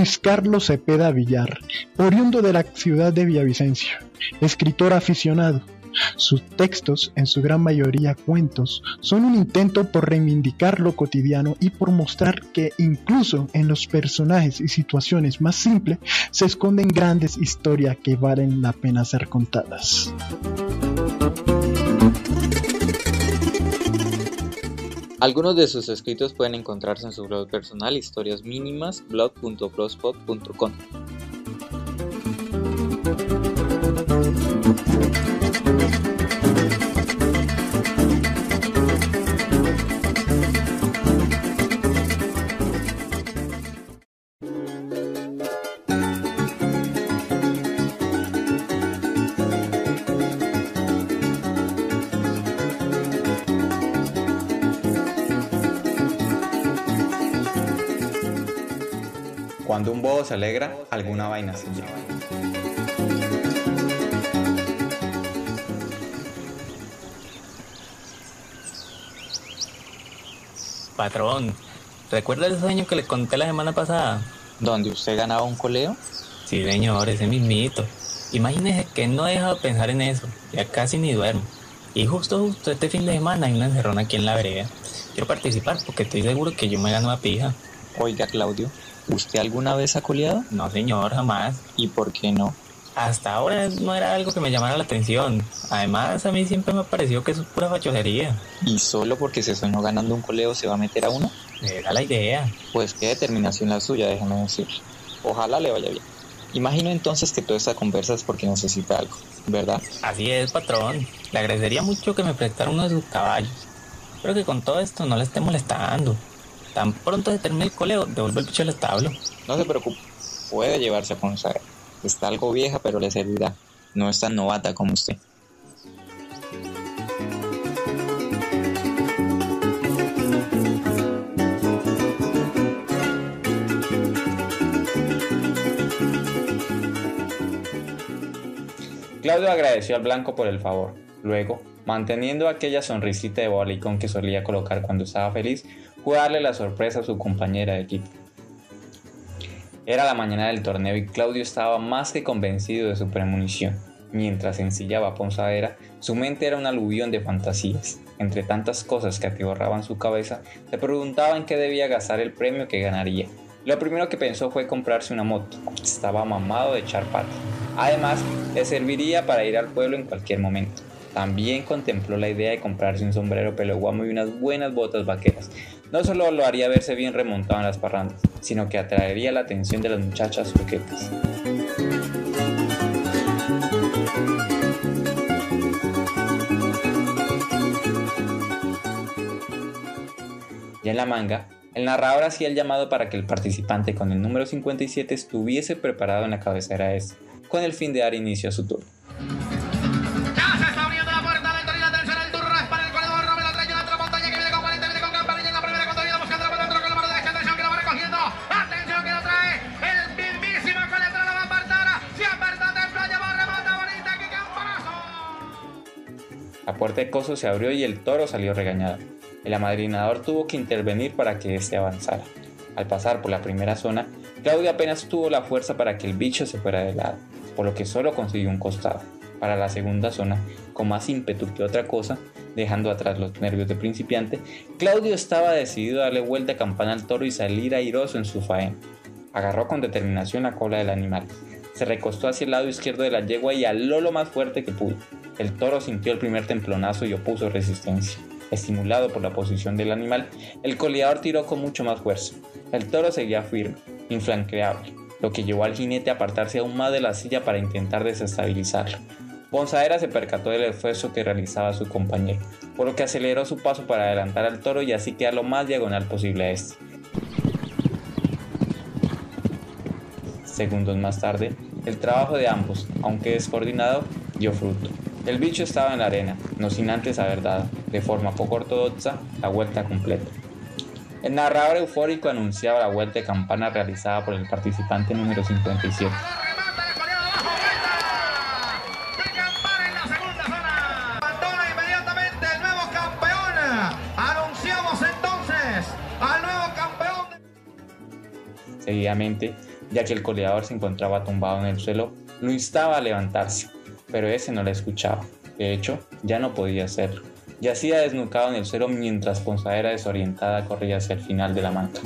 Luis Carlos Cepeda Villar, oriundo de la ciudad de Villavicencio, escritor aficionado. Sus textos, en su gran mayoría cuentos, son un intento por reivindicar lo cotidiano y por mostrar que incluso en los personajes y situaciones más simples se esconden grandes historias que valen la pena ser contadas. Algunos de sus escritos pueden encontrarse en su blog personal historias Cuando un bobo se alegra, alguna vaina se lleva. Patrón, ¿recuerda ese sueño que le conté la semana pasada? ¿Donde usted ganaba un coleo? Sí, señor, ese mismito. Imagínese que no he dejado de pensar en eso, ya casi ni duermo. Y justo, justo este fin de semana hay una encerrona aquí en la vereda. Quiero participar porque estoy seguro que yo me gano la pija. Oiga, Claudio, ¿usted alguna vez ha coleado? No, señor, jamás. ¿Y por qué no? Hasta ahora no era algo que me llamara la atención. Además, a mí siempre me ha parecido que eso es pura fachosería. ¿Y solo porque se soñó ganando un coleo se va a meter a uno? Era la idea. Pues qué determinación la suya, déjeme decir. Ojalá le vaya bien. Imagino entonces que toda esta conversa es porque necesita algo, ¿verdad? Así es, patrón. Le agradecería mucho que me prestara uno de sus caballos. Espero que con todo esto no le esté molestando. Tan pronto se termine el coleo, devuelve el bicho al establo. No se preocupe, puede llevarse a Ponsaga. Está algo vieja, pero le servirá. No es tan novata como usted. Claudio agradeció al blanco por el favor. Luego, manteniendo aquella sonrisita de bobalicón que solía colocar cuando estaba feliz, fue la sorpresa a su compañera de equipo. Era la mañana del torneo y Claudio estaba más que convencido de su premonición. Mientras ensillaba Ponzadera, su mente era un aluvión de fantasías. Entre tantas cosas que atiborraban su cabeza, se preguntaba en qué debía gastar el premio que ganaría. Lo primero que pensó fue comprarse una moto. Estaba mamado de echar. Además, le serviría para ir al pueblo en cualquier momento. También contempló la idea de comprarse un sombrero pelo guamo y unas buenas botas vaqueras. No solo lo haría verse bien remontado en las parrandas, sino que atraería la atención de las muchachas coquetas. Ya en la manga, el narrador hacía el llamado para que el participante con el número 57 estuviese preparado en la cabecera S, con el fin de dar inicio a su turno. La puerta de Coso se abrió y el toro salió regañado. El amadrinador tuvo que intervenir para que éste avanzara. Al pasar por la primera zona, Claudio apenas tuvo la fuerza para que el bicho se fuera de lado, por lo que solo consiguió un costado. Para la segunda zona, con más ímpetu que otra cosa, dejando atrás los nervios de principiante, Claudio estaba decidido a darle vuelta a campana al toro y salir airoso en su faena. Agarró con determinación la cola del animal, se recostó hacia el lado izquierdo de la yegua y aló lo más fuerte que pudo. El toro sintió el primer templonazo y opuso resistencia. Estimulado por la posición del animal, el coleador tiró con mucho más fuerza. El toro seguía firme, inflanqueable, lo que llevó al jinete a apartarse aún más de la silla para intentar desestabilizarlo. Bonzaera se percató del esfuerzo que realizaba su compañero, por lo que aceleró su paso para adelantar al toro y así quedar lo más diagonal posible a este. Segundos más tarde, el trabajo de ambos, aunque descoordinado, dio fruto. El bicho estaba en la arena, no sin antes haber dado, de forma poco ortodoxa, la vuelta completa. El narrador eufórico anunciaba la vuelta de campana realizada por el participante número 57. Remata el coleado abajo, vuelta. ¡Qué campana en la segunda zona! Abandona inmediatamente el nuevo campeón. Anunciamos entonces al nuevo campeón. Seguidamente, ya que el coleador se encontraba tumbado en el suelo, lo instaba a levantarse, pero ese no le escuchaba. De hecho, ya no podía hacerlo. Yacía desnucado en el suelo mientras Ponzadera desorientada corría hacia el final de la manta.